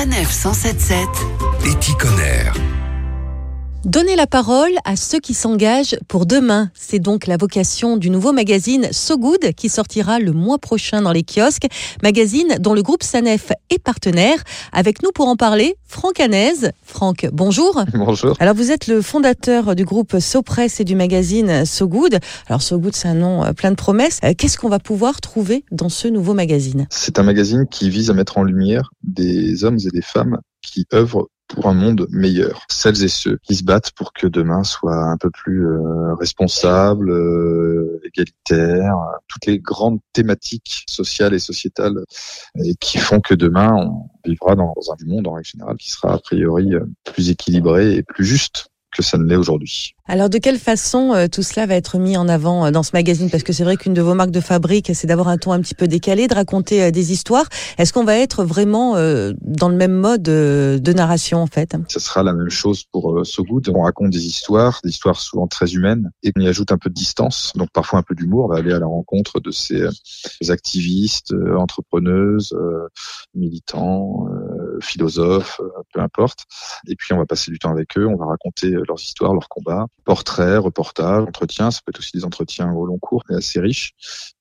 Sanef 177 Éticonner. Donner la parole à ceux qui s'engagent pour demain. C'est donc la vocation du nouveau magazine So Good qui sortira le mois prochain dans les kiosques. Magazine dont le groupe Sanef est partenaire. Avec nous pour en parler, Franck Hanez. Franck, bonjour. Bonjour. Alors vous êtes le fondateur du groupe So Press et du magazine So Good. Alors So Good, c'est un nom euh, plein de promesses. Euh, Qu'est-ce qu'on va pouvoir trouver dans ce nouveau magazine? C'est un magazine qui vise à mettre en lumière des hommes et des femmes qui œuvrent pour un monde meilleur. Celles et ceux qui se battent pour que demain soit un peu plus euh, responsable, euh, égalitaire, toutes les grandes thématiques sociales et sociétales et qui font que demain on vivra dans un monde en règle générale qui sera a priori euh, plus équilibré et plus juste que ça ne l'est aujourd'hui. Alors de quelle façon euh, tout cela va être mis en avant euh, dans ce magazine? Parce que c'est vrai qu'une de vos marques de fabrique, c'est d'avoir un ton un petit peu décalé, de raconter euh, des histoires. Est-ce qu'on va être vraiment dans le même mode de narration en fait? Ça sera la même chose pour So Good. On raconte des histoires, des histoires souvent très humaines, et on y ajoute un peu de distance, donc parfois un peu d'humour. On va aller à la rencontre de ces, activistes, entrepreneuses, militants, philosophes, euh, peu importe. Et puis on va passer du temps avec eux, on va raconter euh, leurs histoires, leurs combats, portraits, reportages, entretiens. Ça peut être aussi des entretiens au long cours, et assez riches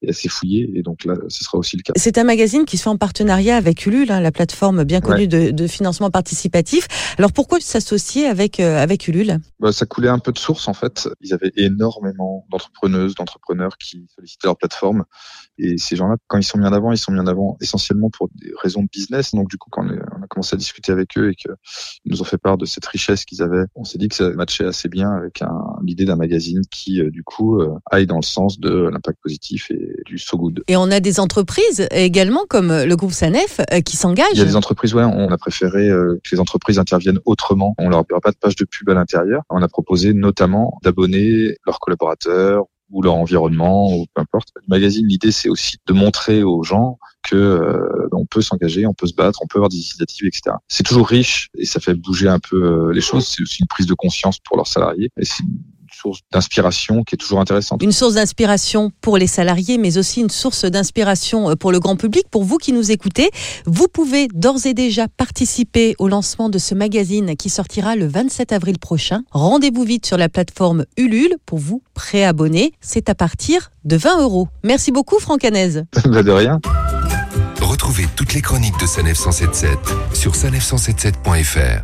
et assez fouillés. Et donc là, ce sera aussi le cas. C'est un magazine qui se fait en partenariat avec Ulule, hein, la plateforme bien connue de, de financement participatif. Alors pourquoi s'associer avec euh, avec Ulule? Bah, ça coulait un peu de source en fait. Ils avaient énormément d'entrepreneuses, d'entrepreneurs qui sollicitaient leur plateforme. Et ces gens-là, quand ils sont mis en avant, ils sont mis en avant essentiellement pour des raisons de business. Donc du coup, quand commencé à discuter avec eux et qu'ils nous ont fait part de cette richesse qu'ils avaient, on s'est dit que ça matchait assez bien avec l'idée d'un magazine qui, euh, du coup, euh, aille dans le sens de l'impact positif et du so good. Et on a des entreprises également comme le groupe Sanef euh, qui Il y a s'engagent. des entreprises, ouais, on a préféré euh, que les entreprises interviennent autrement. On leur aura pas de page de pub à l'intérieur. On a proposé notamment d'abonner leurs collaborateurs ou leur environnement ou peu importe. Le magazine, l'idée, c'est aussi de montrer aux gens que euh, on peut s'engager, on peut se battre, on peut avoir des initiatives, etc. C'est toujours riche et ça fait bouger un peu euh, les choses. C'est aussi une prise de conscience pour leurs salariés source d'inspiration qui est toujours intéressante. Une source d'inspiration pour les salariés, mais aussi une source d'inspiration euh, pour le grand public. Pour vous qui nous écoutez, vous pouvez d'ores et déjà participer au lancement de ce magazine qui sortira le 27 avril prochain. Rendez-vous vite sur la plateforme Ulule pour vous préabonner. C'est à partir de 20 euros. Merci beaucoup, Franck Hanez. Bah, de rien. Retrouvez toutes les chroniques de Sanef 177 sur sanef177.fr.